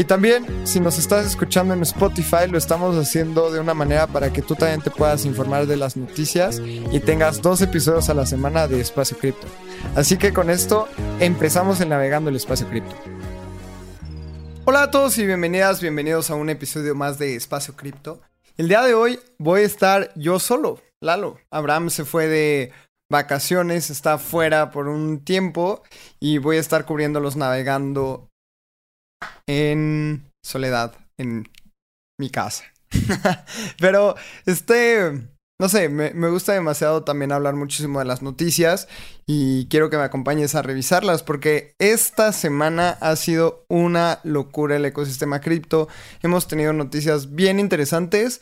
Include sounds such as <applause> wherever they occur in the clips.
Y también, si nos estás escuchando en Spotify, lo estamos haciendo de una manera para que tú también te puedas informar de las noticias y tengas dos episodios a la semana de Espacio Cripto. Así que con esto empezamos en Navegando el Espacio Cripto. Hola a todos y bienvenidas, bienvenidos a un episodio más de Espacio Cripto. El día de hoy voy a estar yo solo, Lalo. Abraham se fue de vacaciones, está fuera por un tiempo y voy a estar cubriéndolos navegando en soledad en mi casa. <laughs> Pero este, no sé, me, me, gusta demasiado también hablar muchísimo de las noticias y quiero que me acompañes a revisarlas porque esta semana ha sido una locura el ecosistema cripto. Hemos tenido noticias bien interesantes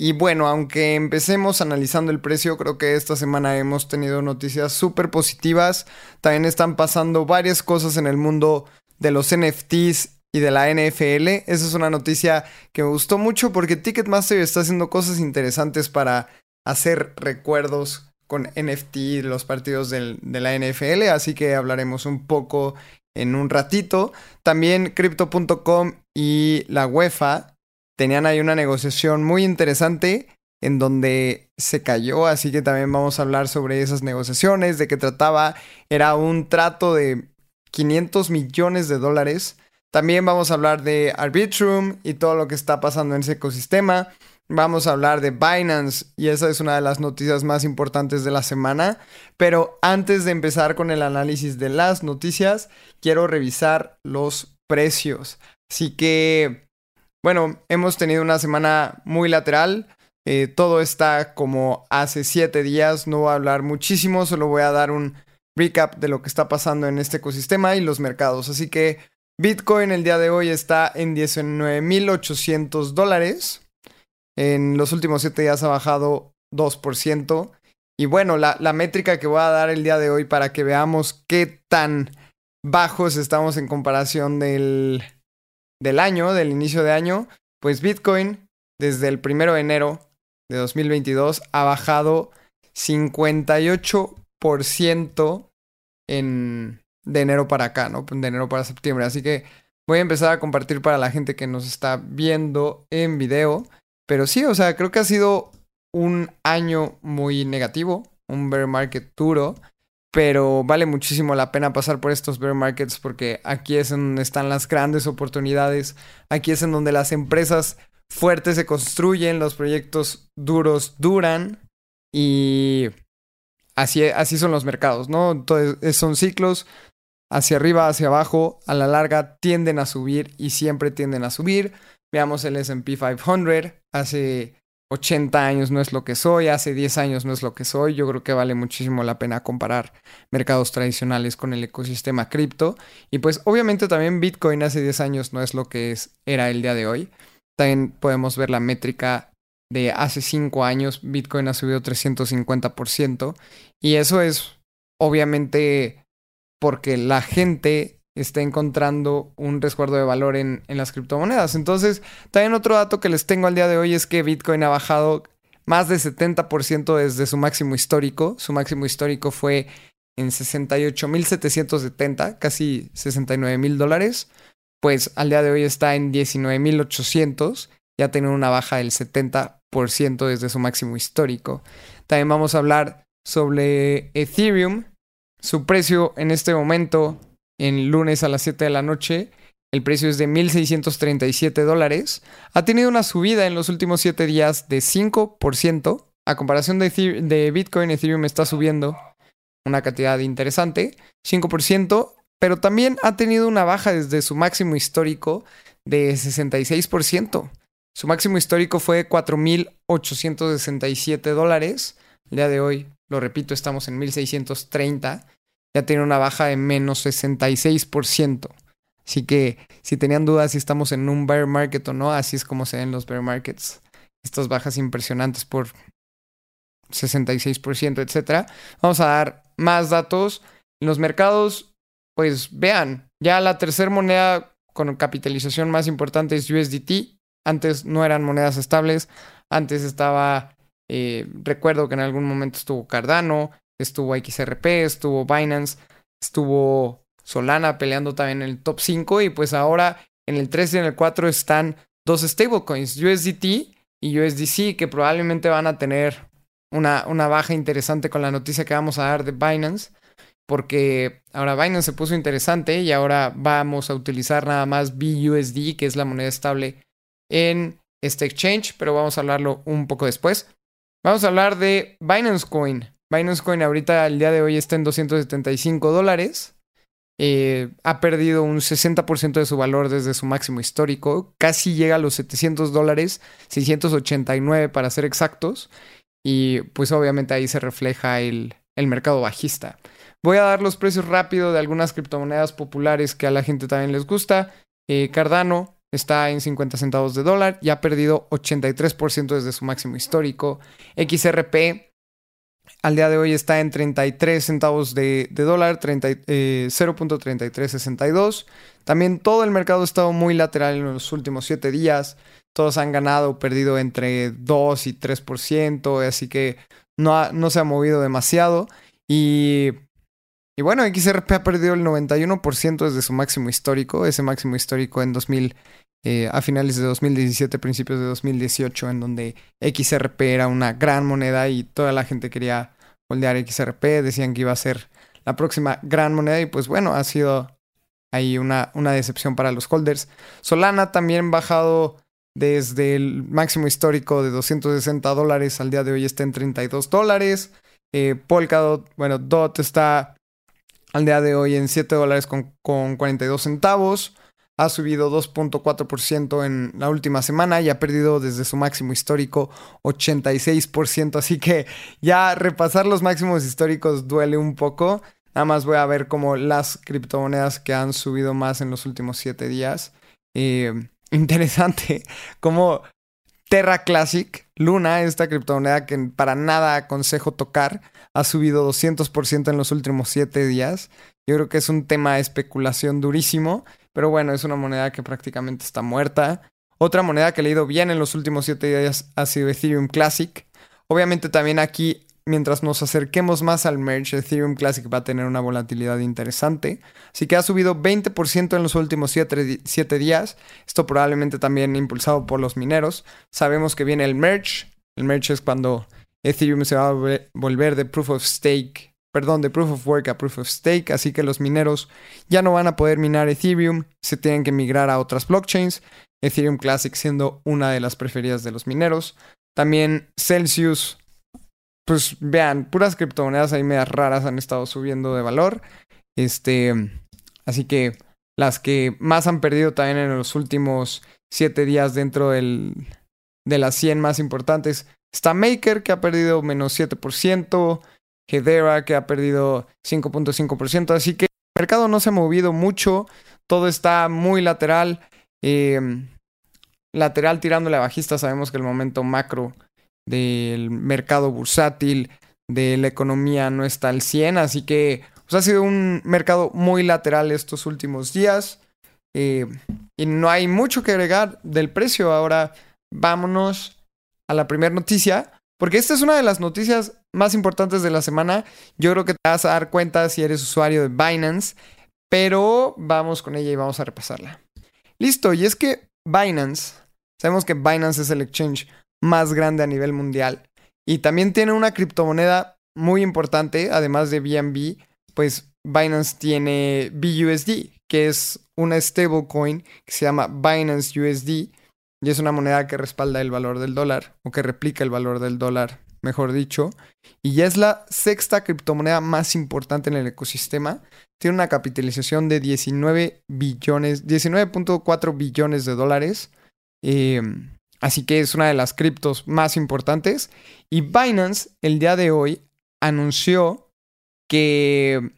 y bueno, aunque empecemos analizando el precio, creo que esta semana hemos tenido noticias súper positivas. También están pasando varias cosas en el mundo de los NFTs y de la NFL. Esa es una noticia que me gustó mucho porque Ticketmaster está haciendo cosas interesantes para hacer recuerdos con NFT los partidos del, de la NFL. Así que hablaremos un poco en un ratito. También Crypto.com y la UEFA tenían ahí una negociación muy interesante en donde se cayó, así que también vamos a hablar sobre esas negociaciones, de qué trataba. Era un trato de 500 millones de dólares. También vamos a hablar de Arbitrum y todo lo que está pasando en ese ecosistema. Vamos a hablar de Binance y esa es una de las noticias más importantes de la semana. Pero antes de empezar con el análisis de las noticias, quiero revisar los precios. Así que bueno, hemos tenido una semana muy lateral. Eh, todo está como hace siete días. No voy a hablar muchísimo, solo voy a dar un recap de lo que está pasando en este ecosistema y los mercados. Así que Bitcoin el día de hoy está en 19.800 dólares. En los últimos siete días ha bajado 2%. Y bueno, la, la métrica que voy a dar el día de hoy para que veamos qué tan bajos estamos en comparación del, del año, del inicio de año, pues Bitcoin desde el primero de enero de 2022 ha bajado 58% en, de enero para acá, ¿no? De enero para septiembre. Así que voy a empezar a compartir para la gente que nos está viendo en video. Pero sí, o sea, creo que ha sido un año muy negativo, un bear market duro pero vale muchísimo la pena pasar por estos bear markets porque aquí es en donde están las grandes oportunidades, aquí es en donde las empresas fuertes se construyen, los proyectos duros duran y así, así son los mercados, ¿no? Entonces son ciclos hacia arriba, hacia abajo, a la larga tienden a subir y siempre tienden a subir. Veamos el SP 500, hace 80 años no es lo que soy, hace 10 años no es lo que soy. Yo creo que vale muchísimo la pena comparar mercados tradicionales con el ecosistema cripto. Y pues obviamente también Bitcoin hace 10 años no es lo que es, era el día de hoy. También podemos ver la métrica de hace 5 años, Bitcoin ha subido 350%. Y eso es obviamente porque la gente está encontrando un resguardo de valor en, las criptomonedas. Entonces, también otro dato que les tengo al día de hoy es que Bitcoin ha bajado más de 70% desde su máximo histórico. Su máximo histórico fue en 68.770, casi 69.000 dólares. Pues al día de hoy está en 19.800, ya tiene una baja del 70% desde su máximo histórico. También vamos a hablar sobre Ethereum. Su precio en este momento en lunes a las 7 de la noche. El precio es de 1.637 dólares. Ha tenido una subida en los últimos 7 días de 5%. A comparación de, Bitcoin, Ethereum está subiendo una cantidad interesante, 5%, pero también ha tenido una baja desde su máximo histórico de 66%. Su máximo histórico fue 4.867 dólares. El día de hoy, lo repito, estamos en 1.630 ya tiene una baja de menos 66%. Así que si tenían dudas si estamos en un bear market o no, así es como se ven los bear markets. Estas bajas impresionantes por 66%, etc. Vamos a dar más datos. En los mercados, pues vean, ya la tercera moneda con capitalización más importante es USDT. Antes no eran monedas estables. Antes estaba, eh, recuerdo que en algún momento estuvo Cardano, estuvo XRP, estuvo Binance, estuvo Solana peleando también en el top 5 y pues ahora en el 3 y en el 4 están dos stablecoins, USDT y USDC, que probablemente van a tener una, una baja interesante con la noticia que vamos a dar de Binance, porque ahora Binance se puso interesante y ahora vamos a utilizar nada más BUSD, que es la moneda estable en este exchange, pero vamos a hablarlo un poco después. Vamos a hablar de Binance Coin. Binance Coin ahorita el día de hoy está en 275 dólares. Eh, ha perdido un 60% de su valor desde su máximo histórico. Casi llega a los 700 dólares, 689 para ser exactos. Y pues obviamente ahí se refleja el, mercado bajista. Voy a dar los precios rápido de algunas criptomonedas populares que a la gente también les gusta. Eh, Cardano está en 50 centavos de dólar y ha perdido 83% desde su máximo histórico. XRP al día de hoy está en 33 centavos de, dólar, 0.3362. Eh, También todo el mercado ha estado muy lateral en los últimos 7 días. Todos han ganado o perdido entre 2 y 3%, así que no, no se ha movido demasiado. Y, y bueno, XRP ha perdido el 91% desde su máximo histórico, ese máximo histórico en 2000, eh, a finales de 2017, principios de 2018, en donde XRP era una gran moneda y toda la gente quería holdear XRP, decían que iba a ser la próxima gran moneda y pues bueno, ha sido ahí una, una decepción para los holders. Solana también bajado desde el máximo histórico de 260 dólares al día de hoy está en 32 dólares. Eh, Polkadot, bueno, DOT está al día de hoy en 7 dólares con, con 42 centavos ha subido 2.4% en la última semana y ha perdido desde su máximo histórico 86%. Así que ya repasar los máximos históricos duele un poco. Nada más voy a ver como las criptomonedas que han subido más en los últimos 7 días. Eh, <laughs> interesante como Terra Classic, Luna, esta criptomoneda que para nada aconsejo tocar, ha subido 200% en los últimos 7 días. Yo creo que es un tema de especulación durísimo pero bueno, es una moneda que prácticamente está muerta. Otra moneda que he leído bien en los últimos 7 días ha sido Ethereum Classic. Obviamente también aquí, mientras nos acerquemos más al merge, Ethereum Classic va a tener una volatilidad interesante. Así que ha subido 20% en los últimos 7 días. Esto probablemente también impulsado por los mineros. Sabemos que viene el merge. El merge es cuando Ethereum se va a volver de proof of stake perdón, de Proof of Work a Proof of Stake, así que los mineros ya no van a poder minar Ethereum, se tienen que migrar a otras blockchains, Ethereum Classic siendo una de las preferidas de los mineros. También Celsius, pues vean, puras criptomonedas ahí medias raras han estado subiendo de valor. Este, así que las que más han perdido también en los últimos 7 días dentro del, de las 100 más importantes está Maker, que ha perdido menos 7%. Hedera, que ha perdido 5.5%. Así que el mercado no se ha movido mucho. Todo está muy lateral. Em, lateral tirándole a bajista. Sabemos que el momento macro del mercado bursátil, de la economía, no está al 100. Así que pues, ha sido un mercado muy lateral estos últimos días. Eh, y no hay mucho que agregar del precio. Ahora vámonos a la primera noticia. Porque esta es una de las noticias más importantes de la semana. Yo creo que te vas a dar cuenta si eres usuario de Binance, pero vamos con ella y vamos a repasarla. Listo, y es que Binance, sabemos que Binance es el exchange más grande a nivel mundial y también tiene una criptomoneda muy importante, además de BNB, pues Binance tiene BUSD, que es una stablecoin que se llama Binance USD y es una moneda que respalda el valor del dólar o que replica el valor del dólar, mejor dicho, y ya es la sexta criptomoneda más importante en el ecosistema. Tiene una capitalización de 19 billones, 19.4 billones de dólares. Em, así que es una de las criptos más importantes. Y Binance el día de hoy anunció que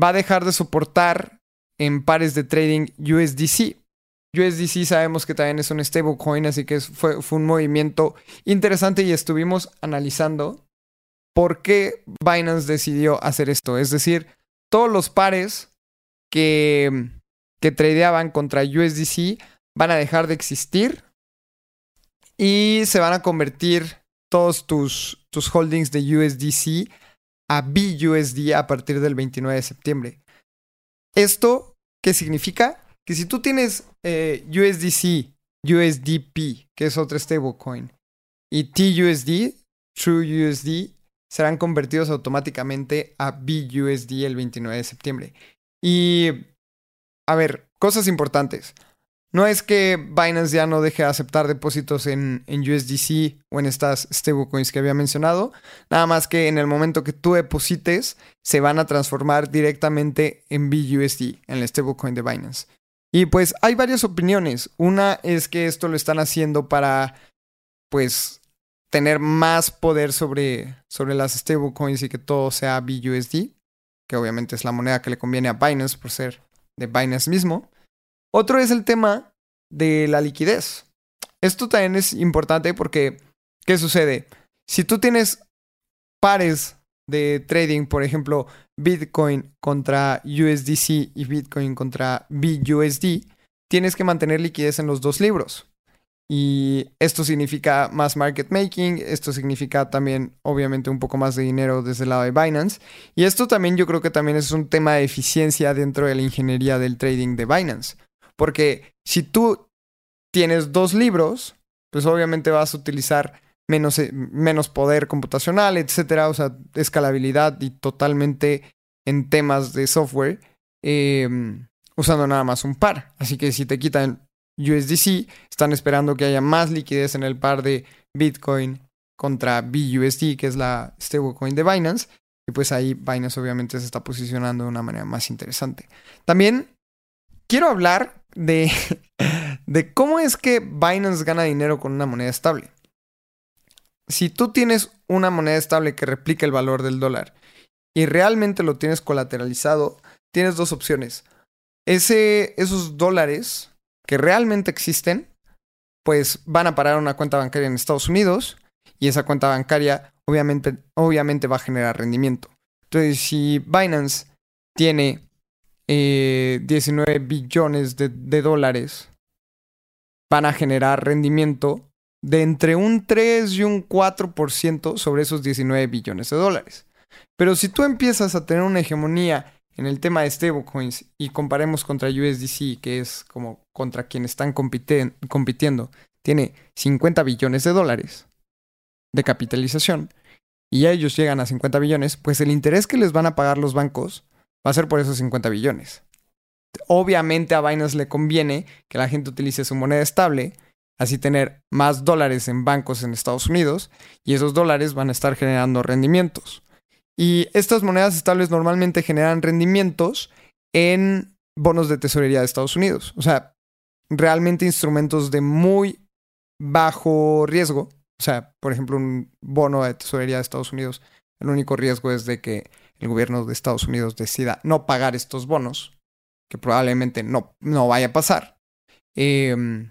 va a dejar de soportar en pares de trading USDC. USDC sabemos que también es un stablecoin, así que fue, un movimiento interesante y estuvimos analizando por qué Binance decidió hacer esto. Es decir, todos los pares que, que tradeaban contra USDC van a dejar de existir y se van a convertir todos tus, tus holdings de USDC a BUSD a partir del 29 de septiembre. ¿Esto qué significa? Que si tú tienes eh, USDC, USDP, que es otro stablecoin, y TUSD, TrueUSD, serán convertidos automáticamente a BUSD el 29 de septiembre. Y, a ver, cosas importantes. No es que Binance ya no deje de aceptar depósitos en, USDC o en estas stablecoins que había mencionado. Nada más que en el momento que tú deposites, se van a transformar directamente en BUSD, en el stablecoin de Binance. Y pues hay varias opiniones. Una es que esto lo están haciendo para, pues, tener más poder sobre, sobre las stablecoins y que todo sea BUSD, que obviamente es la moneda que le conviene a Binance por ser de Binance mismo. Otro es el tema de la liquidez. Esto también es importante porque, ¿qué sucede? Si tú tienes pares de trading, por ejemplo, Bitcoin contra USDC y Bitcoin contra BUSD, tienes que mantener liquidez en los dos libros. Y esto significa más market making, esto significa también obviamente un poco más de dinero desde el lado de Binance. Y esto también yo creo que también es un tema de eficiencia dentro de la ingeniería del trading de Binance. Porque si tú tienes dos libros, pues obviamente vas a utilizar menos, eh, menos poder computacional, etcétera, o sea, escalabilidad y totalmente en temas de software, em, usando nada más un par. Así que si te quitan USDC, están esperando que haya más liquidez en el par de Bitcoin contra BUSD, que es la stablecoin de Binance. Y pues ahí Binance obviamente se está posicionando de una manera más interesante. También quiero hablar de, de cómo es que Binance gana dinero con una moneda estable. Si tú tienes una moneda estable que replica el valor del dólar y realmente lo tienes colateralizado, tienes dos opciones. Ese, esos dólares que realmente existen, pues van a parar una cuenta bancaria en Estados Unidos y esa cuenta bancaria obviamente, obviamente va a generar rendimiento. Entonces, si Binance tiene 19 eh, billones de, dólares van a generar rendimiento de entre un 3 y un 4% sobre esos 19 billones de dólares. Pero si tú empiezas a tener una hegemonía en el tema de stablecoins y comparemos contra USDC, que es como contra quien están compitiendo, tiene 50 billones de dólares de capitalización y ellos llegan a 50 billones, pues el interés que les van a pagar los bancos va a ser por esos 50 billones. Obviamente a Binance le conviene que la gente utilice su moneda estable, así tener más dólares en bancos en Estados Unidos y esos dólares van a estar generando rendimientos. Y estas monedas estables normalmente generan rendimientos en bonos de tesorería de Estados Unidos. O sea, realmente instrumentos de muy bajo riesgo. O sea, por ejemplo, un bono de tesorería de Estados Unidos, el único riesgo es de que el gobierno de Estados Unidos decida no pagar estos bonos, que probablemente no, no vaya a pasar, em,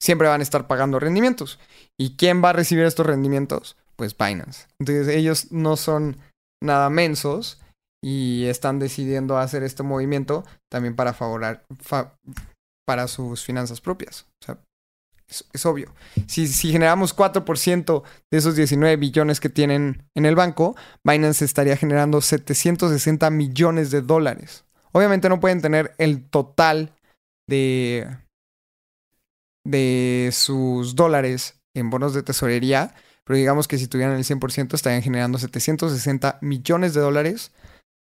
siempre van a estar pagando rendimientos. ¿Y quién va a recibir estos rendimientos? Pues Binance. Entonces ellos no son nada mensos y están decidiendo hacer este movimiento también para favorar para sus finanzas propias. O sea, es, obvio. Si, generamos 4% de esos 19 billones que tienen en el banco, Binance estaría generando 760 millones de dólares. Obviamente no pueden tener el total de, de sus dólares en bonos de tesorería, pero digamos que si tuvieran el 100% estarían generando 760 millones de dólares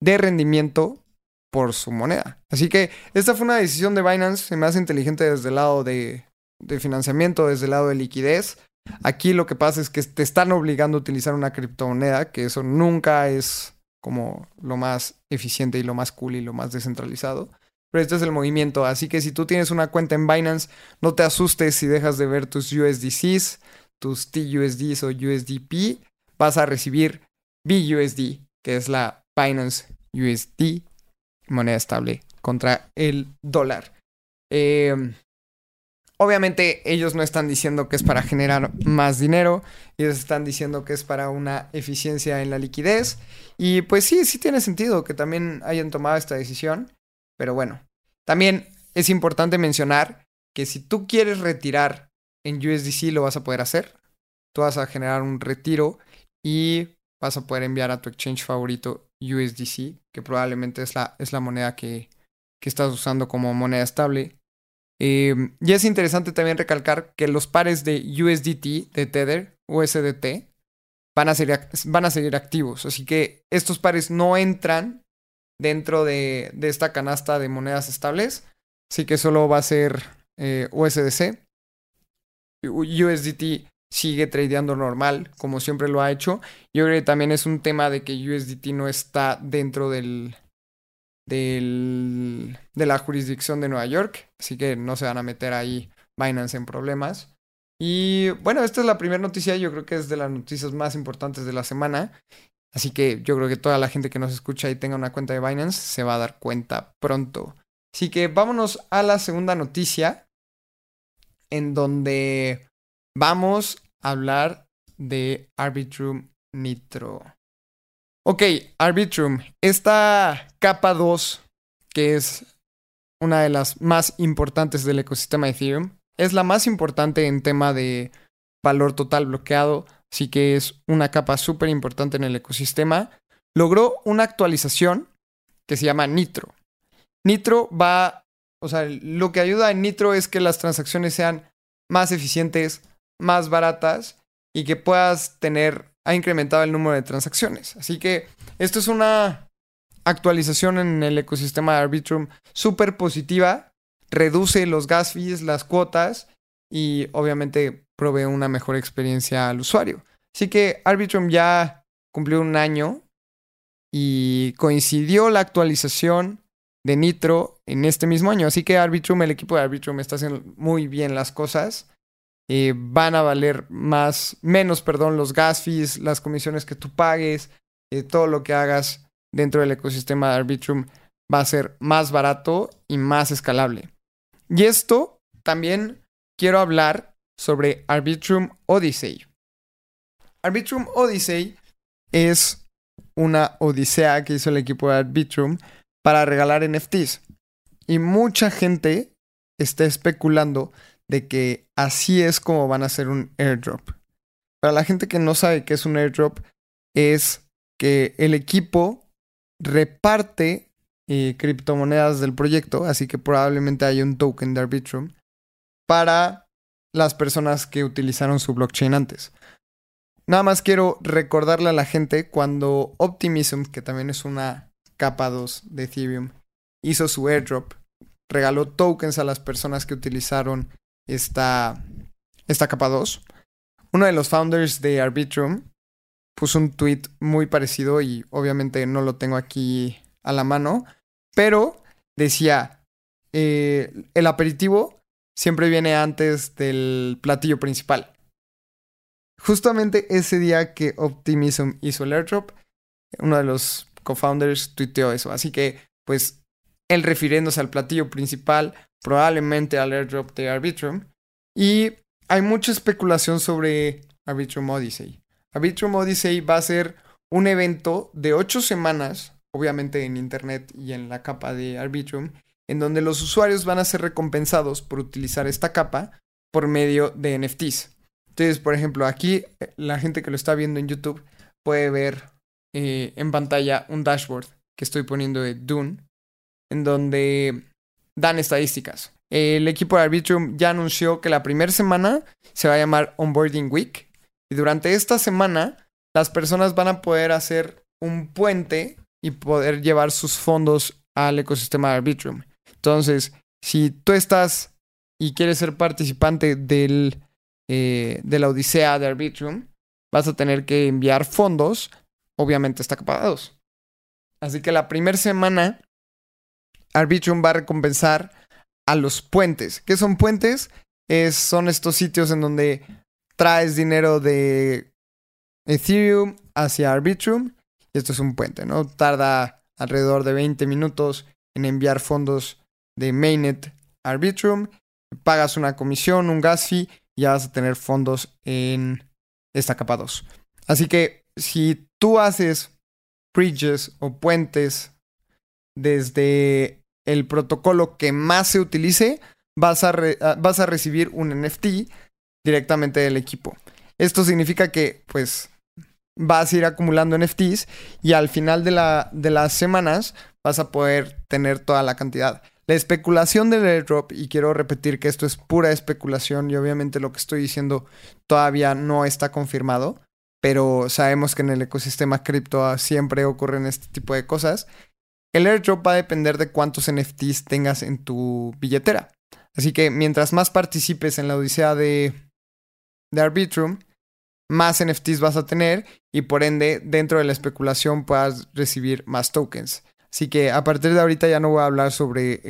de rendimiento por su moneda. Así que esta fue una decisión de Binance, más inteligente desde el lado de, de financiamiento desde el lado de liquidez. Aquí lo que pasa es que te están obligando a utilizar una criptomoneda, que eso nunca es como lo más eficiente y lo más cool y lo más descentralizado. Pero este es el movimiento. Así que si tú tienes una cuenta en Binance, no te asustes si dejas de ver tus USDCs, tus TUSDs o USDP. Vas a recibir BUSD, que es la Binance USD, moneda estable contra el dólar. Eh, Obviamente ellos no están diciendo que es para generar más dinero, ellos están diciendo que es para una eficiencia en la liquidez. Y pues sí, sí tiene sentido que también hayan tomado esta decisión. Pero bueno, también es importante mencionar que si tú quieres retirar en USDC lo vas a poder hacer. Tú vas a generar un retiro y vas a poder enviar a tu exchange favorito USDC, que probablemente es la, es la moneda que, que estás usando como moneda estable. Eh, y es interesante también recalcar que los pares de USDT, de Tether, USDT, van a, ser, van a seguir activos. Así que estos pares no entran dentro de, esta canasta de monedas estables. Así que solo va a ser eh, USDC. USDT sigue tradeando normal, como siempre lo ha hecho. Yo creo que también es un tema de que USDT no está dentro del, de la jurisdicción de Nueva York, así que no se van a meter ahí Binance en problemas. Y bueno, esta es la primera noticia, yo creo que es de las noticias más importantes de la semana. Así que yo creo que toda la gente que nos escucha y tenga una cuenta de Binance se va a dar cuenta pronto. Así que vámonos a la segunda noticia, en donde vamos a hablar de Arbitrum Nitro. Ok, Arbitrum. Esta capa 2, que es una de las más importantes del ecosistema de Ethereum, es la más importante en tema de valor total bloqueado, así que es una capa súper importante en el ecosistema. Logró una actualización que se llama Nitro. Nitro va, o sea, lo que ayuda en Nitro es que las transacciones sean más eficientes, más baratas y que puedas tener ha incrementado el número de transacciones. Así que esto es una actualización en el ecosistema de Arbitrum súper positiva. Reduce los gas fees, las cuotas y obviamente provee una mejor experiencia al usuario. Así que Arbitrum ya cumplió un año y coincidió la actualización de Nitro en este mismo año. Así que Arbitrum, el equipo de Arbitrum está haciendo muy bien las cosas. Eh, van a valer más, menos, perdón, los gas fees, las comisiones que tú pagues, eh, todo lo que hagas dentro del ecosistema de Arbitrum va a ser más barato y más escalable. Y esto también quiero hablar sobre Arbitrum Odyssey. Arbitrum Odyssey es una odisea que hizo el equipo de Arbitrum para regalar NFTs. Y mucha gente está especulando de que así es como van a hacer un airdrop. Para la gente que no sabe qué es un airdrop, es que el equipo reparte eh, criptomonedas del proyecto, así que probablemente hay un token de Arbitrum para las personas que utilizaron su blockchain antes. Nada más quiero recordarle a la gente cuando Optimism, que también es una capa 2 de Ethereum, hizo su airdrop, regaló tokens a las personas que utilizaron esta, esta capa 2. Uno de los founders de Arbitrum puso un tweet muy parecido y obviamente no lo tengo aquí a la mano, pero decía, eh, el aperitivo siempre viene antes del platillo principal. Justamente ese día que Optimism hizo el airdrop, uno de los co-founders tuiteó eso. Así que, pues, él refiriéndose al platillo principal, probablemente al airdrop de Arbitrum. Y hay mucha especulación sobre Arbitrum Odyssey. Arbitrum Odyssey va a ser un evento de ocho semanas, obviamente en Internet y en la capa de Arbitrum, en donde los usuarios van a ser recompensados por utilizar esta capa por medio de NFTs. Entonces, por ejemplo, aquí eh, la gente que lo está viendo en YouTube puede ver eh, en pantalla un dashboard que estoy poniendo de Dune, en donde dan estadísticas. El equipo de Arbitrum ya anunció que la primera semana se va a llamar Onboarding Week. Y durante esta semana, las personas van a poder hacer un puente y poder llevar sus fondos al ecosistema de Arbitrum. Entonces, si tú estás y quieres ser participante del, eh, de la Odisea de Arbitrum, vas a tener que enviar fondos. Obviamente está capadados. Así que la primera semana Arbitrum va a recompensar a los puentes. ¿Qué son puentes? Es, son estos sitios en donde traes dinero de Ethereum hacia Arbitrum. Y esto es un puente, ¿no? Tarda alrededor de 20 minutos en enviar fondos de Mainnet a Arbitrum pagas una comisión, un gas fee, y ya vas a tener fondos en esta capa 2. Así que si tú haces bridges o puentes desde el protocolo que más se utilice, vas a, ah, vas a recibir un NFT directamente del equipo. Esto significa que, pues, vas a ir acumulando NFTs y al final de, la, de las semanas vas a poder tener toda la cantidad. La especulación del airdrop, y quiero repetir que esto es pura especulación y obviamente lo que estoy diciendo todavía no está confirmado, pero sabemos que en el ecosistema cripto siempre ocurren este tipo de cosas. El airdrop va a depender de cuántos NFTs tengas en tu billetera. Así que mientras más participes en la odisea de, Arbitrum, más NFTs vas a tener y por ende dentro de la especulación puedas recibir más tokens. Así que a partir de ahorita ya no voy a hablar sobre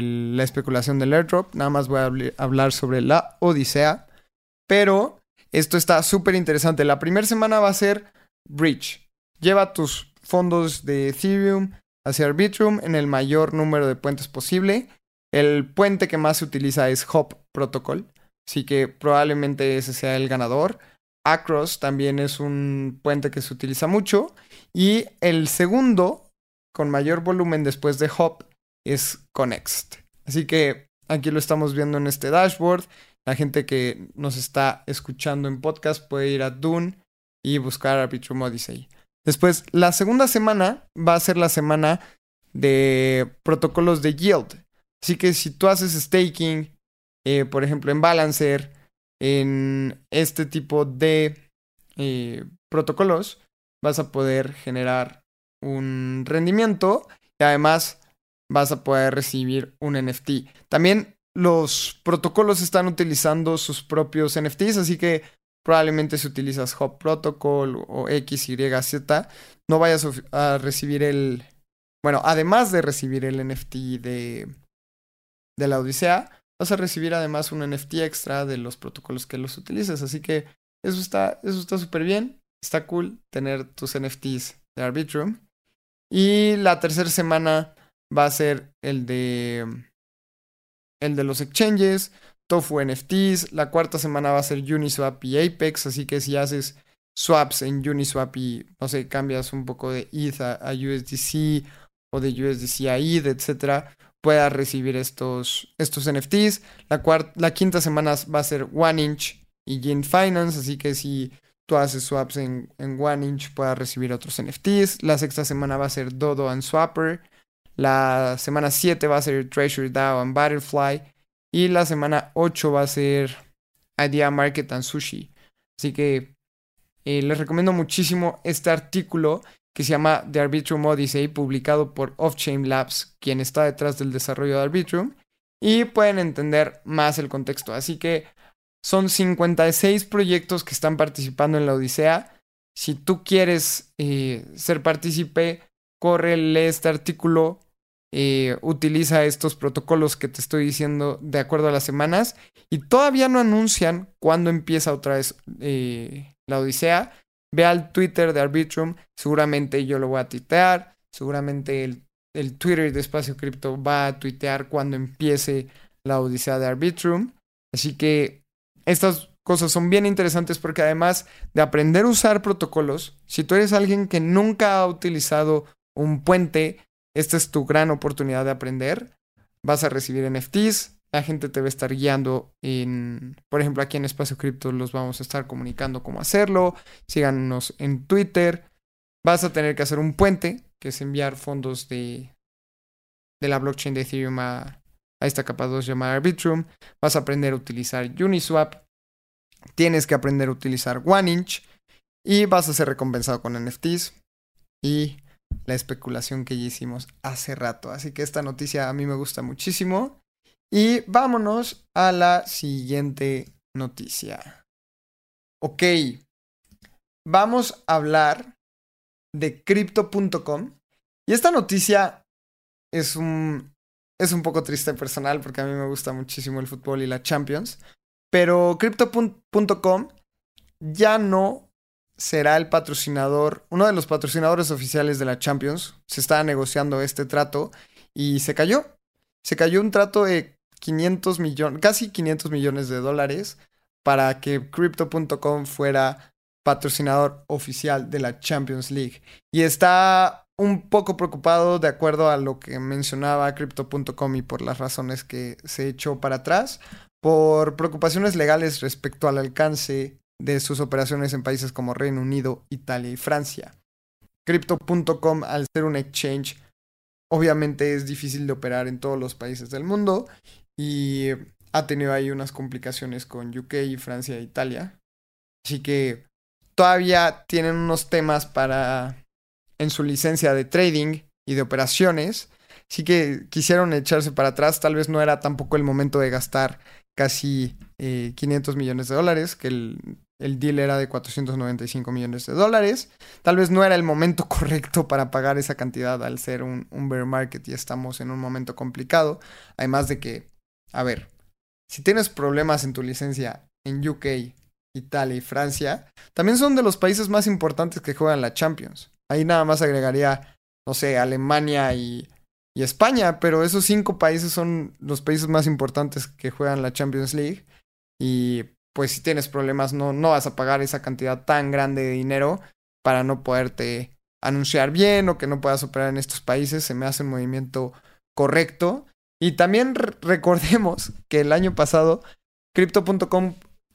la especulación del airdrop, nada más voy a hablar sobre la Odisea. Pero esto está súper interesante. La primera semana va a ser Bridge. Lleva tus fondos de Ethereum hacia Arbitrum en el mayor número de puentes posible. El puente que más se utiliza es Hop Protocol, así que probablemente ese sea el ganador. Across también es un puente que se utiliza mucho. Y el segundo con mayor volumen después de Hop es Connext. Así que aquí lo estamos viendo en este dashboard. La gente que nos está escuchando en podcast puede ir a Dune y buscar Arbitrum Odyssey. Después, la segunda semana va a ser la semana de protocolos de yield. Así que si tú haces staking, eh, por ejemplo, en Balancer, en este tipo de eh, protocolos, vas a poder generar un rendimiento y además vas a poder recibir un NFT. También los protocolos están utilizando sus propios NFTs, así que probablemente si utilizas Hop Protocol o XYZ, no vayas a recibir el... Bueno, además de recibir el NFT de, de la Odisea, vas a recibir además un NFT extra de los protocolos que los utilices. Así que eso está eso está súper bien. Está cool tener tus NFTs de Arbitrum. Y la tercera semana va a ser el de el de los exchanges, Tofu NFTs. La cuarta semana va a ser Uniswap y Apex, así que si haces swaps en Uniswap y no sé, cambias un poco de ETH a, USDC o de USDC a ETH, etcétera, puedas recibir estos, estos NFTs. La, la quinta semana va a ser One Inch y Gin Finance, así que si tú haces swaps en, en One Inch, puedas recibir otros NFTs. La sexta semana va a ser Dodo and Swapper. La semana 7 va a ser Treasure DAO and Butterfly. Y la semana 8 va a ser Idea Market and Sushi. Así que eh, les recomiendo muchísimo este artículo que se llama The Arbitrum Odyssey, publicado por Offchain Labs, quien está detrás del desarrollo de Arbitrum, y pueden entender más el contexto. Así que son 56 proyectos que están participando en la Odisea. Si tú quieres eh, ser partícipe, corre, lee este artículo, eh, utiliza estos protocolos que te estoy diciendo de acuerdo a las semanas y todavía no anuncian cuándo empieza otra vez eh, la Odisea. Ve al Twitter de Arbitrum, seguramente yo lo voy a tuitear, seguramente el, el Twitter de Espacio Cripto va a tuitear cuando empiece la Odisea de Arbitrum. Así que estas cosas son bien interesantes porque además de aprender a usar protocolos, si tú eres alguien que nunca ha utilizado un puente, esta es tu gran oportunidad de aprender. Vas a recibir NFTs, la gente te va a estar guiando en, por ejemplo, aquí en Espacio Cripto los vamos a estar comunicando cómo hacerlo. Síganos en Twitter. Vas a tener que hacer un puente, que es enviar fondos de, de la blockchain de Ethereum a, esta capa 2 llamada Arbitrum. Vas a aprender a utilizar Uniswap. Tienes que aprender a utilizar OneInch. Y vas a ser recompensado con NFTs. Y la especulación que ya hicimos hace rato. Así que esta noticia a mí me gusta muchísimo. Y vámonos a la siguiente noticia. Ok. Vamos a hablar de crypto.com. Y esta noticia es un es un poco triste personal porque a mí me gusta muchísimo el fútbol y la Champions. Pero Crypto.com ya no será el patrocinador, uno de los patrocinadores oficiales de la Champions. Se estaba negociando este trato y se cayó. Se cayó un trato de 500 millones, casi 500 millones de dólares para que Crypto.com fuera patrocinador oficial de la Champions League. Y está un poco preocupado de acuerdo a lo que mencionaba Crypto.com y por las razones que se echó para atrás, por preocupaciones legales respecto al alcance de sus operaciones en países como Reino Unido, Italia y Francia. Crypto.com, al ser un exchange, obviamente es difícil de operar en todos los países del mundo y ha tenido ahí unas complicaciones con UK y Francia e Italia. Así que todavía tienen unos temas para en su licencia de trading y de operaciones. Así que quisieron echarse para atrás. Tal vez no era tampoco el momento de gastar casi 500 eh, millones de dólares, que el, el deal era de 495 millones de dólares. Tal vez no era el momento <laughs> correcto para pagar esa cantidad al ser un, un bear market y estamos en un momento complicado. Además de que, a ver, si tienes problemas en tu licencia en UK, Italia y Francia, también son de los países más importantes que juegan la Champions. Ahí nada más agregaría, no sé, Alemania y, y España, pero esos cinco países son los países más importantes que juegan la Champions League. Y pues si tienes problemas no, no vas a pagar esa cantidad tan grande de dinero para no poderte anunciar bien o que no puedas operar en estos países. Se me hace un movimiento correcto. Y también recordemos que el año pasado Crypto.com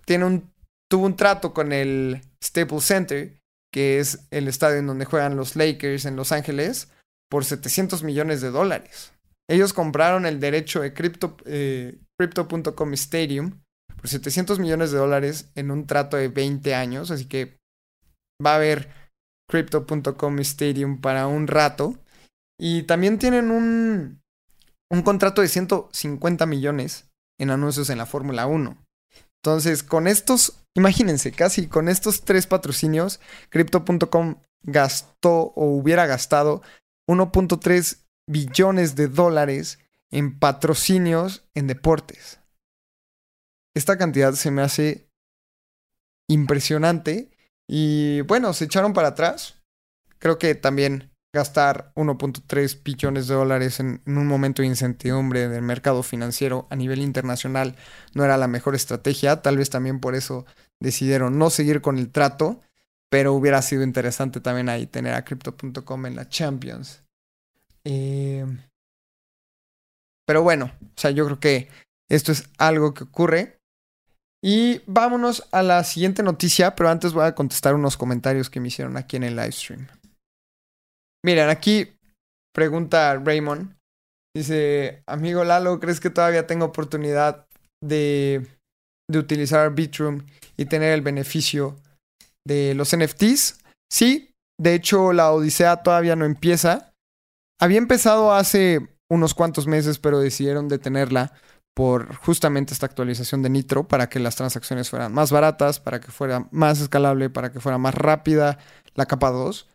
un, tuvo un trato con el Staples Center, que es el estadio en donde juegan los Lakers en Los Ángeles, por 700 millones de dólares. Ellos compraron el derecho de eh, Crypto.com Stadium por 700 millones de dólares en un trato de 20 años, así que va a haber Crypto.com Stadium para un rato. Y también tienen un, un contrato de 150 millones en anuncios en la Fórmula 1. Entonces, con estos, imagínense, casi con estos tres patrocinios, Crypto.com gastó o hubiera gastado 1.3 billones de dólares en patrocinios en deportes. Esta cantidad se me hace impresionante. Y bueno, se echaron para atrás. Creo que también gastar 1.3 billones de dólares en, un momento de incertidumbre del mercado financiero a nivel internacional no era la mejor estrategia. Tal vez también por eso decidieron no seguir con el trato. Pero hubiera sido interesante también ahí tener a Crypto.com en la Champions. Eh, pero bueno, o sea, yo creo que esto es algo que ocurre. Y vámonos a la siguiente noticia, pero antes voy a contestar unos comentarios que me hicieron aquí en el live stream. Miren, aquí pregunta Raymond. Dice, amigo Lalo, ¿crees que todavía tengo oportunidad de, de utilizar Bitroom y tener el beneficio de los NFTs? Sí, de hecho la Odisea todavía no empieza. Había empezado hace unos cuantos meses, pero decidieron detenerla por justamente esta actualización de Nitro para que las transacciones fueran más baratas, para que fuera más escalable, para que fuera más rápida la capa 2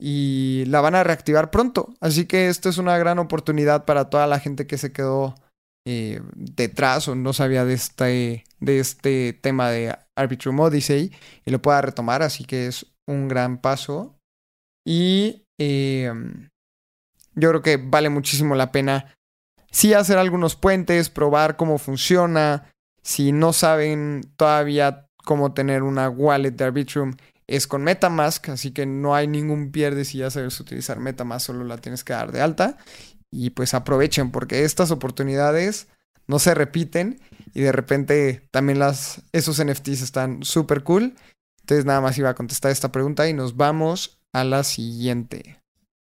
y la van a reactivar pronto. Así que esto es una gran oportunidad para toda la gente que se quedó eh, detrás o no sabía de este, de este tema de Arbitrum Odyssey y lo pueda retomar. Así que es un gran paso. Y eh, yo creo que vale muchísimo la pena sí hacer algunos puentes, probar cómo funciona. Si no saben todavía cómo tener una wallet de Arbitrum, es con Metamask, así que no hay ningún pierde si ya sabes utilizar Metamask, solo la tienes que dar de alta. Y pues aprovechen, porque estas oportunidades no se repiten y de repente también esos NFTs están súper cool. Entonces nada más iba a contestar esta pregunta y nos vamos a la siguiente.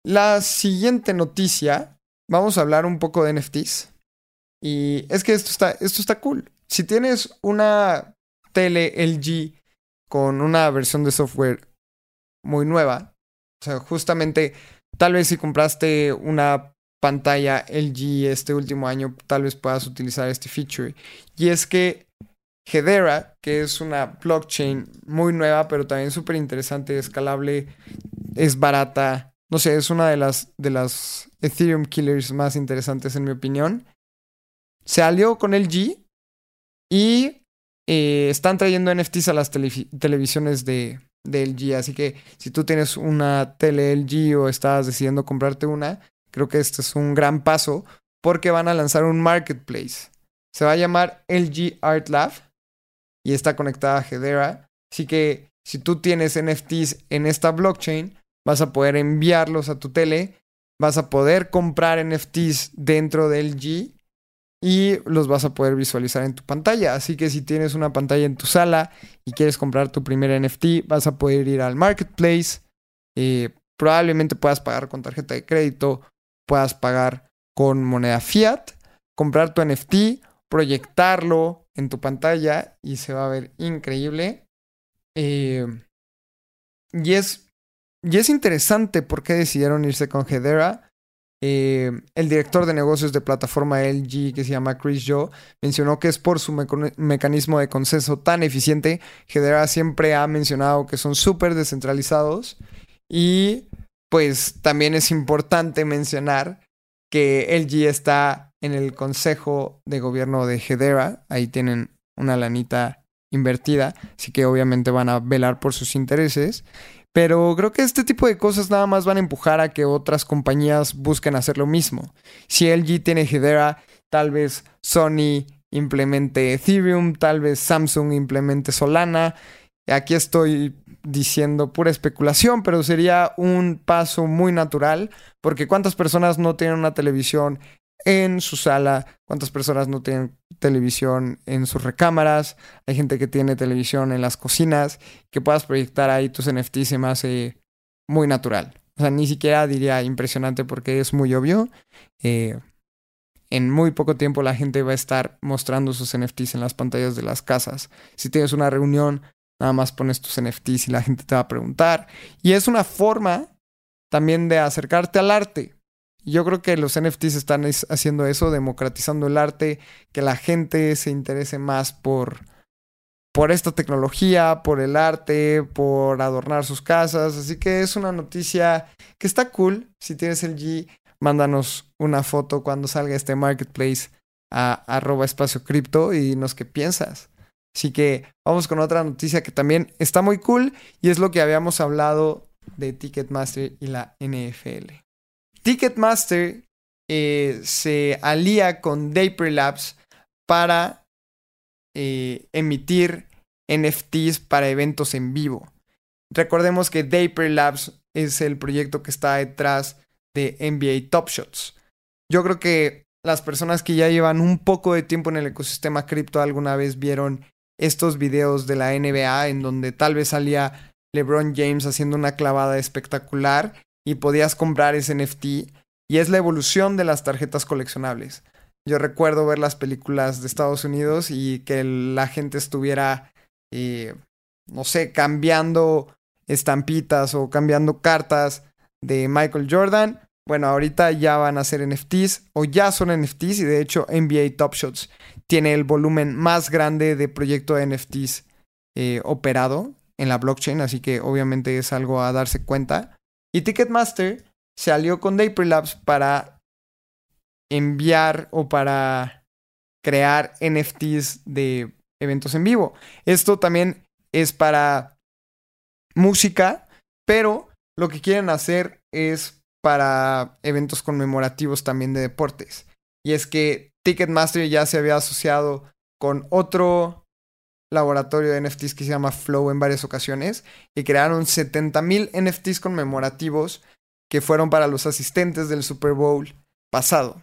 La siguiente noticia vamos a hablar un poco de NFTs. Y es que esto está, esto está cool. Si tienes una tele LG con una versión de software muy nueva, o sea, justamente, tal vez si compraste una pantalla LG este último año, tal vez puedas utilizar este feature. Y es que Hedera, que es una blockchain muy nueva, pero también súper interesante, escalable, es barata, no sé, es una de las, de las Ethereum killers más interesantes en mi opinión. Se alió con LG y eh, están trayendo NFTs a las televisiones de, de LG. Así que si tú tienes una tele LG o estás decidiendo comprarte una, creo que este es un gran paso porque van a lanzar un marketplace. Se va a llamar LG Art Lab y está conectada a Hedera. Así que si tú tienes NFTs en esta blockchain, vas a poder enviarlos a tu tele, vas a poder comprar NFTs dentro del LG y los vas a poder visualizar en tu pantalla. Así que si tienes una pantalla en tu sala y quieres comprar tu primer NFT, vas a poder ir al marketplace. Eh, probablemente puedas pagar con tarjeta de crédito, puedas pagar con moneda fiat, comprar tu NFT, proyectarlo en tu pantalla y se va a ver increíble. Eh, y, es, y es interesante por qué decidieron irse con Hedera. Eh, el director de negocios de plataforma LG, que se llama Chris Joe, mencionó que es por su mecanismo de consenso tan eficiente. Hedera siempre ha mencionado que son súper descentralizados y pues también es importante mencionar que LG está en el consejo de gobierno de Hedera. Ahí tienen una lanita invertida, así que obviamente van a velar por sus intereses. Pero creo que este tipo de cosas nada más van a empujar a que otras compañías busquen hacer lo mismo. Si LG tiene Hedera, tal vez Sony implemente Ethereum, tal vez Samsung implemente Solana. Aquí estoy diciendo pura especulación, pero sería un paso muy natural, porque ¿cuántas personas no tienen una televisión en su sala? ¿Cuántas personas no tienen televisión en sus recámaras? Hay gente que tiene televisión en las cocinas, que puedas proyectar ahí tus NFTs se me hace muy natural. O sea, ni siquiera diría impresionante porque es muy obvio. Eh, en muy poco tiempo la gente va a estar mostrando sus NFTs en las pantallas de las casas. Si tienes una reunión, nada más pones tus NFTs y la gente te va a preguntar. Y es una forma también de acercarte al arte. Yo creo que los NFTs están haciendo eso, democratizando el arte, que la gente se interese más por, por esta tecnología, por el arte, por adornar sus casas. Así que es una noticia que está cool. Si tienes el G, mándanos una foto cuando salga este marketplace a arroba espacio cripto y dinos qué piensas. Así que vamos con otra noticia que también está muy cool y es lo que habíamos hablado de Ticketmaster y la NFL. Ticketmaster eh, se alía con Daper Labs para eh, emitir NFTs para eventos en vivo. Recordemos que Daper Labs es el proyecto que está detrás de NBA Top Shots. Yo creo que las personas que ya llevan un poco de tiempo en el ecosistema cripto alguna vez vieron estos videos de la NBA en donde tal vez salía LeBron James haciendo una clavada espectacular y podías comprar ese NFT y es la evolución de las tarjetas coleccionables. Yo recuerdo ver las películas de Estados Unidos y que la gente estuviera, eh, no sé, cambiando estampitas o cambiando cartas de Michael Jordan. Bueno, ahorita ya van a ser NFTs o ya son NFTs y de hecho NBA Top Shots tiene el volumen más grande de proyecto de NFTs eh, operado en la blockchain, así que obviamente es algo a darse cuenta. Y Ticketmaster se alió con Daper Labs para enviar o para crear NFTs de eventos en vivo. Esto también es para música, pero lo que quieren hacer es para eventos conmemorativos también de deportes. Y es que Ticketmaster ya se había asociado con otro laboratorio de NFTs que se llama Flow en varias ocasiones y crearon 70.000 NFTs conmemorativos que fueron para los asistentes del Super Bowl pasado.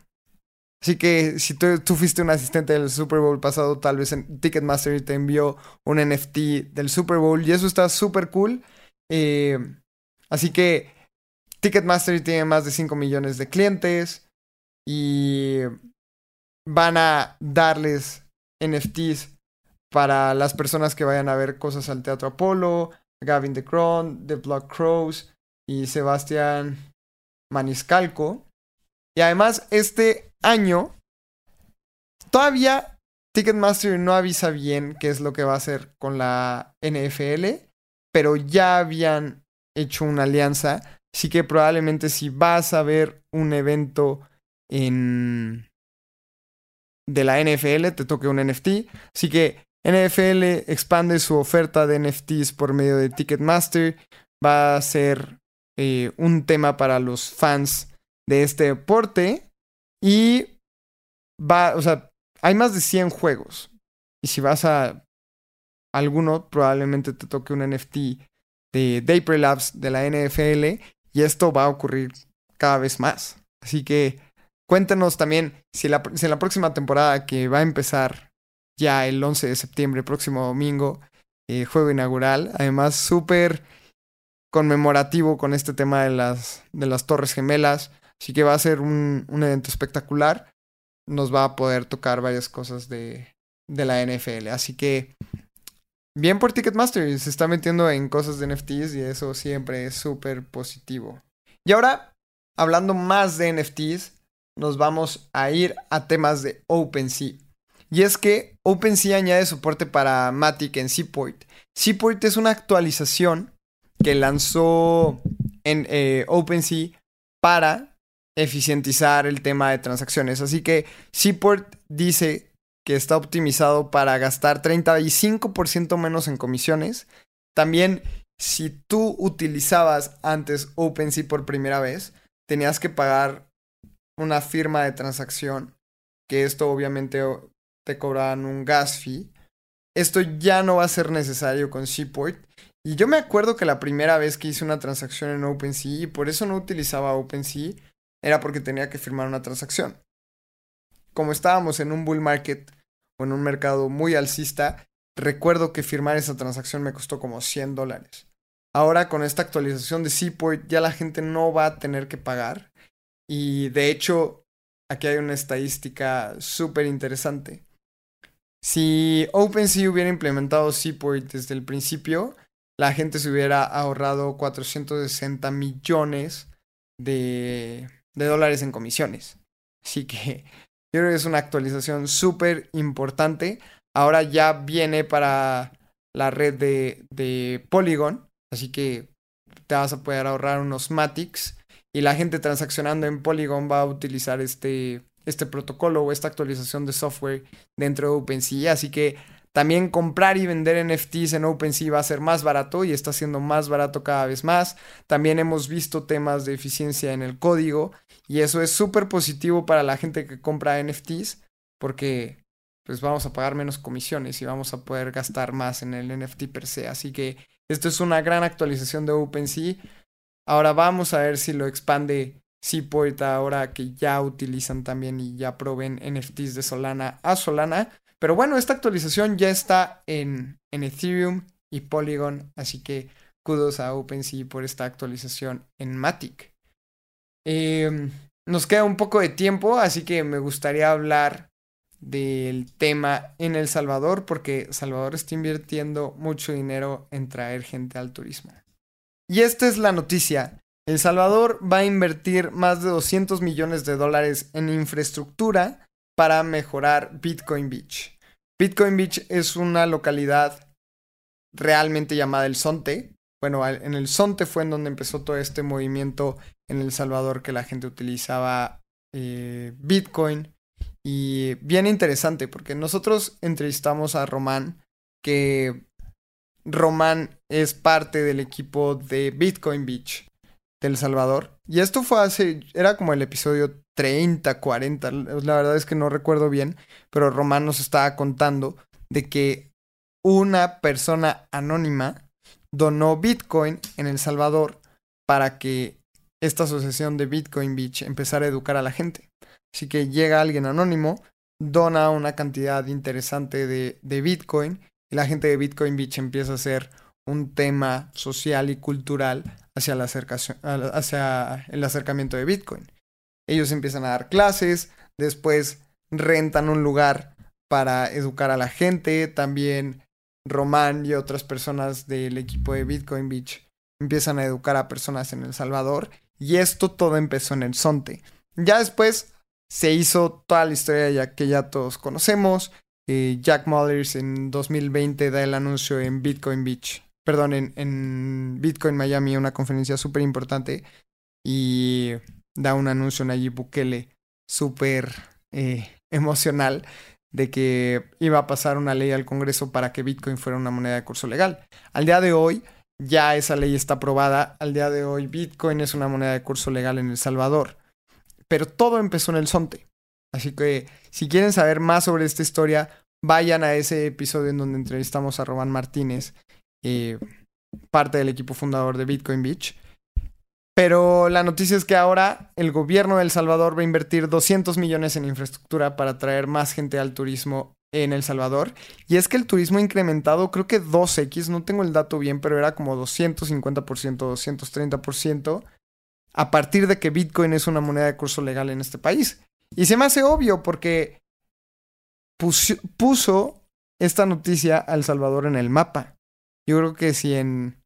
Así que si tú, fuiste un asistente del Super Bowl pasado, tal vez en Ticketmaster te envió un NFT del Super Bowl y eso está súper cool. Eh, así que Ticketmaster tiene más de 5 millones de clientes y van a darles NFTs para las personas que vayan a ver cosas al Teatro Apolo, Gavin de Cron, The Block Crows y Sebastián Maniscalco. Y además, este año, todavía Ticketmaster no avisa bien qué es lo que va a hacer con la NFL, pero ya habían hecho una alianza. Así que probablemente si vas a ver un evento en de la NFL te toque un NFT. Así que NFL expande su oferta de NFTs por medio de Ticketmaster. Va a ser eh, un tema para los fans de este deporte. Y va, o sea, hay más de 100 juegos. Y si vas a alguno, probablemente te toque un NFT de Day Labs de la NFL. Y esto va a ocurrir cada vez más. Así que cuéntenos también si, la, en la próxima temporada que va a empezar ya el 11 de septiembre, próximo domingo, eh, juego inaugural. Además, súper conmemorativo con este tema de las, de las Torres Gemelas. Así que va a ser un, un evento espectacular. Nos va a poder tocar varias cosas de, de la NFL. Así que bien por Ticketmaster. Se está metiendo en cosas de NFTs y eso siempre es súper positivo. Y ahora, hablando más de NFTs, nos vamos a ir a temas de OpenSea. Y es que OpenSea añade soporte para Matic en Seaport. Seaport es una actualización que lanzó en eh, OpenSea para eficientizar el tema de transacciones. Así que Seaport dice que está optimizado para gastar 35% menos en comisiones. También, si tú utilizabas antes OpenSea por primera vez, tenías que pagar una firma de transacción, que esto obviamente te cobraban un gas fee. Esto ya no va a ser necesario con Seaport. Y yo me acuerdo que la primera vez que hice una transacción en OpenSea, y por eso no utilizaba OpenSea, era porque tenía que firmar una transacción. Como estábamos en un bull market o en un mercado muy alcista, recuerdo que firmar esa transacción me costó como 100 dólares. Ahora con esta actualización de Seaport ya la gente no va a tener que pagar. Y de hecho, aquí hay una estadística súper interesante. Si OpenSea hubiera implementado Seaport desde el principio, la gente se hubiera ahorrado 460 millones de, dólares en comisiones. Así que yo creo que es una actualización súper importante. Ahora ya viene para la red de, de Polygon, así que te vas a poder ahorrar unos Matics y la gente transaccionando en Polygon va a utilizar este este protocolo o esta actualización de software dentro de OpenSea. Así que también comprar y vender NFTs en OpenSea va a ser más barato y está siendo más barato cada vez más. También hemos visto temas de eficiencia en el código y eso es súper positivo para la gente que compra NFTs porque pues vamos a pagar menos comisiones y vamos a poder gastar más en el NFT per se. Así que esto es una gran actualización de OpenSea. Ahora vamos a ver si lo expande Seaport ahora que ya utilizan también y ya proveen NFTs de Solana a Solana. Pero bueno, esta actualización ya está en, Ethereum y Polygon, así que kudos a OpenSea por esta actualización en Matic. Em, nos queda un poco de tiempo, así que me gustaría hablar del tema en El Salvador, porque Salvador está invirtiendo mucho dinero en traer gente al turismo. Y esta es la noticia. El Salvador va a invertir más de 200 millones de dólares en infraestructura para mejorar Bitcoin Beach. Bitcoin Beach es una localidad realmente llamada El Sonte. Bueno, en El Sonte fue en donde empezó todo este movimiento en El Salvador que la gente utilizaba eh, Bitcoin. Y bien interesante porque nosotros entrevistamos a Román, que Román es parte del equipo de Bitcoin Beach. El Salvador. Y esto fue hace, era como el episodio 30, 40, la verdad es que no recuerdo bien, pero Román nos estaba contando de que una persona anónima donó Bitcoin en El Salvador para que esta asociación de Bitcoin Beach empezara a educar a la gente. Así que llega alguien anónimo, dona una cantidad interesante de, de Bitcoin y la gente de Bitcoin Beach empieza a hacer un tema social y cultural hacia, la hacia el acercamiento de Bitcoin. Ellos empiezan a dar clases, después rentan un lugar para educar a la gente, también Román y otras personas del equipo de Bitcoin Beach empiezan a educar a personas en El Salvador y esto todo empezó en el Sonte. Ya después se hizo toda la historia ya que ya todos conocemos. Eh, Jack Mullers en 2020 da el anuncio en Bitcoin Beach perdón, en, Bitcoin Miami, una conferencia súper importante y da un anuncio Nayib Bukele súper eh, emocional de que iba a pasar una ley al Congreso para que Bitcoin fuera una moneda de curso legal. Al día de hoy ya esa ley está aprobada. Al día de hoy Bitcoin es una moneda de curso legal en El Salvador. Pero todo empezó en el Sonte. Así que si quieren saber más sobre esta historia, vayan a ese episodio en donde entrevistamos a Román Martínez, eh, parte del equipo fundador de Bitcoin Beach. Pero la noticia es que ahora el gobierno de El Salvador va a invertir 200 millones en infraestructura para atraer más gente al turismo en El Salvador. Y es que el turismo ha incrementado, creo que 2x, no tengo el dato bien, pero era como 250%, 230%, a partir de que Bitcoin es una moneda de curso legal en este país. Y se me hace obvio porque puso, esta noticia a El Salvador en el mapa. Yo creo que si en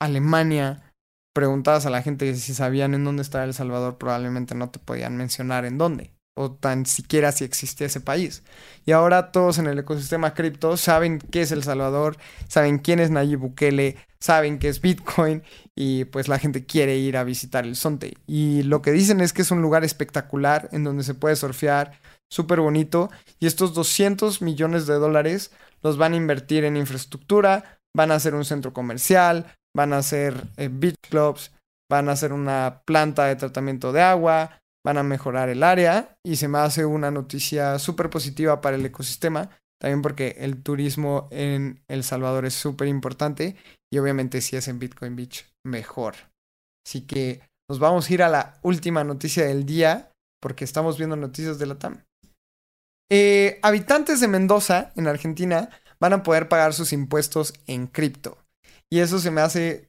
Alemania preguntabas a la gente si sabían en dónde estaba El Salvador, probablemente no te podían mencionar en dónde o tan siquiera si existía ese país. Y ahora todos en el ecosistema cripto saben qué es El Salvador, saben quién es Nayib Bukele, saben qué es Bitcoin y pues la gente quiere ir a visitar el Sonte. Y lo que dicen es que es un lugar espectacular en donde se puede surfear, súper bonito y estos 200 millones de dólares los van a invertir en infraestructura, van a hacer un centro comercial, van a hacer eh, beach clubs, van a hacer una planta de tratamiento de agua, van a mejorar el área y se me hace una noticia súper positiva para el ecosistema, también porque el turismo en El Salvador es súper importante y obviamente si es en Bitcoin Beach, mejor. Así que nos vamos a ir a la última noticia del día porque estamos viendo noticias de la TAM. Eh, habitantes de Mendoza, en Argentina, van a poder pagar sus impuestos en cripto. Y eso se me hace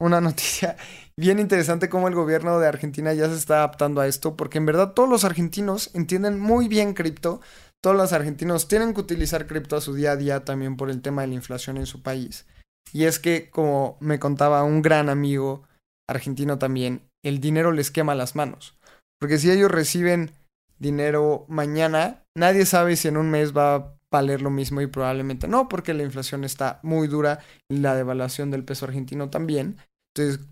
una noticia <laughs> bien interesante cómo el gobierno de Argentina ya se está adaptando a esto, porque en verdad todos los argentinos entienden muy bien cripto, todos los argentinos tienen que utilizar cripto a su día a día también por el tema de la inflación en su país. Y es que, como me contaba un gran amigo argentino también, el dinero les quema las manos. Porque si ellos reciben dinero mañana, nadie sabe si en un mes va valer lo mismo y probablemente no, porque la inflación está muy dura la devaluación del peso argentino también. Entonces,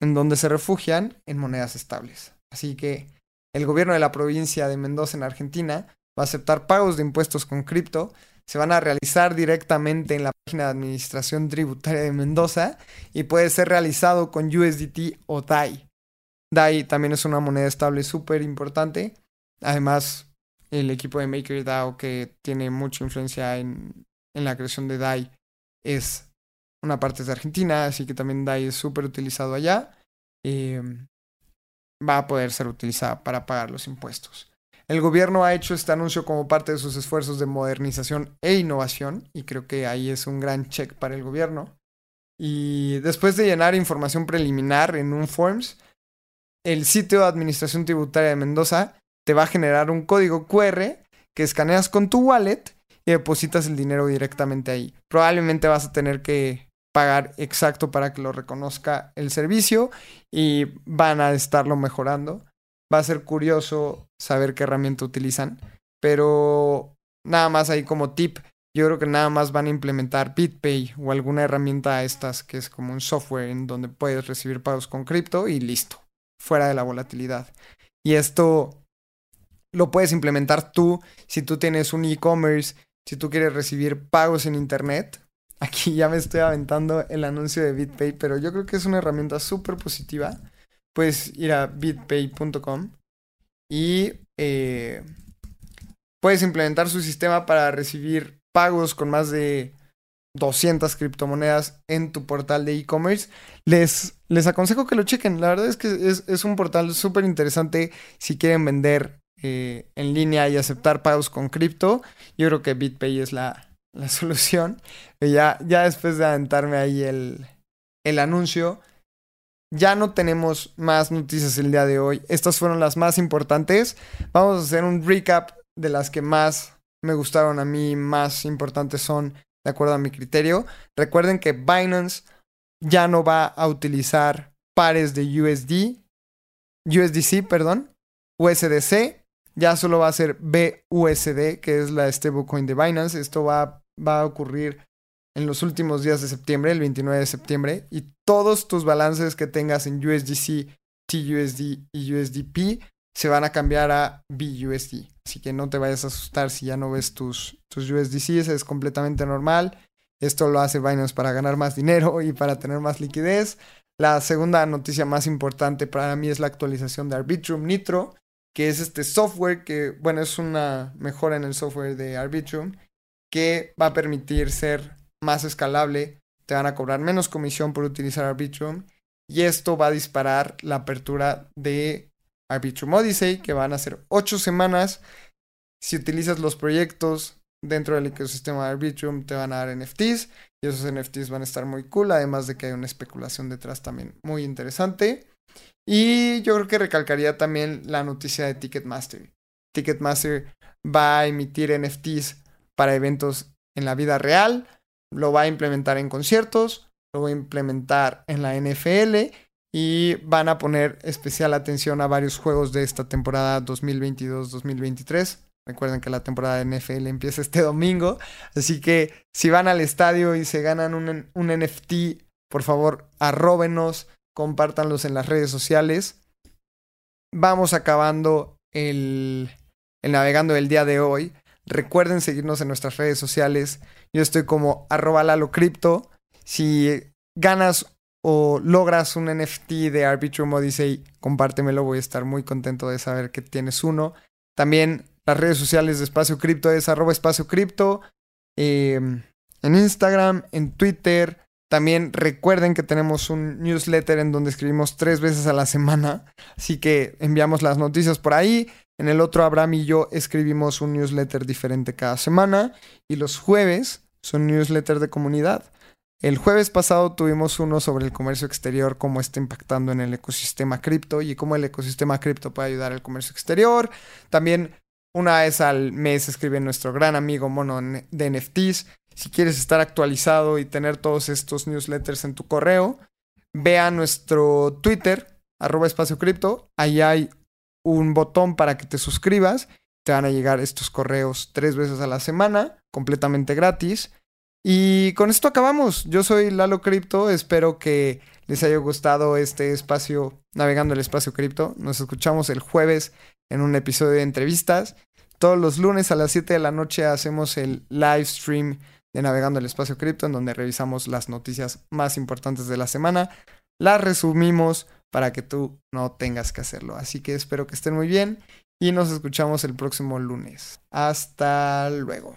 en donde se refugian en monedas estables. Así que el gobierno de la provincia de Mendoza en Argentina va a aceptar pagos de impuestos con cripto, se van a realizar directamente en la página de administración tributaria de Mendoza y puede ser realizado con USDT o DAI. DAI también es una moneda estable súper importante. Además, el equipo de MakerDAO que tiene mucha influencia en, en la creación de DAI es una parte de Argentina, así que también DAI es súper utilizado allá. Em, va a poder ser utilizada para pagar los impuestos. El gobierno ha hecho este anuncio como parte de sus esfuerzos de modernización e innovación y creo que ahí es un gran check para el gobierno. Y después de llenar información preliminar en un Forms, el sitio de Administración Tributaria de Mendoza te va a generar un código QR que escaneas con tu wallet y depositas el dinero directamente ahí. Probablemente vas a tener que pagar exacto para que lo reconozca el servicio y van a estarlo mejorando. Va a ser curioso saber qué herramienta utilizan, pero nada más ahí como tip, yo creo que nada más van a implementar BitPay o alguna herramienta a estas que es como un software en donde puedes recibir pagos con cripto y listo, fuera de la volatilidad. Y esto lo puedes implementar tú si tú tienes un e-commerce, si tú quieres recibir pagos en internet, <laughs> Aquí ya me estoy aventando el anuncio de BitPay, pero yo creo que es una herramienta súper positiva. Puedes ir a bitpay.com y eh, puedes implementar su sistema para recibir pagos con más de 200 criptomonedas en tu portal de e-commerce. Les, les aconsejo que lo chequen. La verdad es que es, un portal súper interesante si quieren vender en línea y aceptar pagos con cripto. Yo creo que BitPay es la, la <laughs> solución. Ya, ya después de aventarme ahí el, el anuncio, ya no tenemos más noticias el día de hoy. Estas fueron las más importantes. Vamos a hacer un recap de las que más me gustaron a mí, más importantes son de acuerdo a mi criterio. Recuerden que Binance ya no va a utilizar pares de USD, USDC, perdón, USDC. Ya solo va a ser BUSD, que es la stablecoin de Binance. Esto va va a ocurrir en los últimos días de septiembre, el 29 de septiembre, y todos tus balances que tengas en USDC, TUSD y USDP se van a cambiar a BUSD. Así que no te vayas a asustar si ya no ves tus, tus USDCs, es completamente normal. Esto lo hace Binance para ganar más dinero y para tener más liquidez. La segunda noticia más importante para mí es la actualización de Arbitrum Nitro, que es este software que, bueno, es una mejora en el software de Arbitrum que va a permitir ser más escalable, te van a cobrar menos comisión por utilizar Arbitrum y esto va a disparar la apertura de Arbitrum Odyssey, que van a ser ocho semanas. Si utilizas los proyectos dentro del ecosistema de Arbitrum, te van a dar NFTs y esos NFTs van a estar muy cool, además de que hay una especulación detrás también muy interesante. Y yo creo que recalcaría también la noticia de Ticketmaster. Ticketmaster va a emitir NFTs para eventos en la vida real, lo va a implementar en conciertos, lo va a implementar en la NFL y van a poner especial atención a varios juegos de esta temporada 2022-2023. Recuerden que la temporada de NFL empieza este <laughs> domingo, así que si van al estadio y se ganan un, un NFT, por favor, arróbenos, compártanlos en las redes sociales. Vamos acabando el, navegando del día de hoy. Recuerden seguirnos en nuestras redes sociales. Yo estoy como arroba Lalo Crypto. Si ganas o logras un NFT de Arbitrum Odyssey, compártemelo. Voy a estar muy contento de saber que tienes uno. También las redes sociales de Espacio Cripto es arroba Espacio Cripto. Eh, en Instagram, en Twitter. También recuerden que tenemos un newsletter en donde escribimos tres veces a la semana. Así que enviamos las noticias por ahí. En el otro, Abraham y yo escribimos un newsletter diferente cada semana. Y los jueves son newsletter de comunidad. El jueves pasado tuvimos uno sobre el comercio exterior, cómo está impactando en el ecosistema cripto y cómo el ecosistema cripto puede ayudar al comercio exterior. También una vez al mes escribe nuestro gran amigo Mono de NFTs. Si quieres estar actualizado y tener todos estos newsletters en tu correo, ve a nuestro Twitter, arroba espacio cripto. Ahí hay un botón para que te suscribas. Te van a llegar estos correos tres veces a la semana, completamente gratis. Y con esto acabamos. Yo soy Lalo Cripto. Espero que les haya gustado este espacio, navegando el espacio cripto. Nos escuchamos el jueves en un episodio de entrevistas. Todos los lunes a las 7 de la noche hacemos el live stream Navegando el Espacio Cripto, en donde revisamos las noticias más importantes de la semana. Las resumimos para que tú no tengas que hacerlo. Así que espero que estén muy bien y nos escuchamos el próximo lunes. Hasta luego.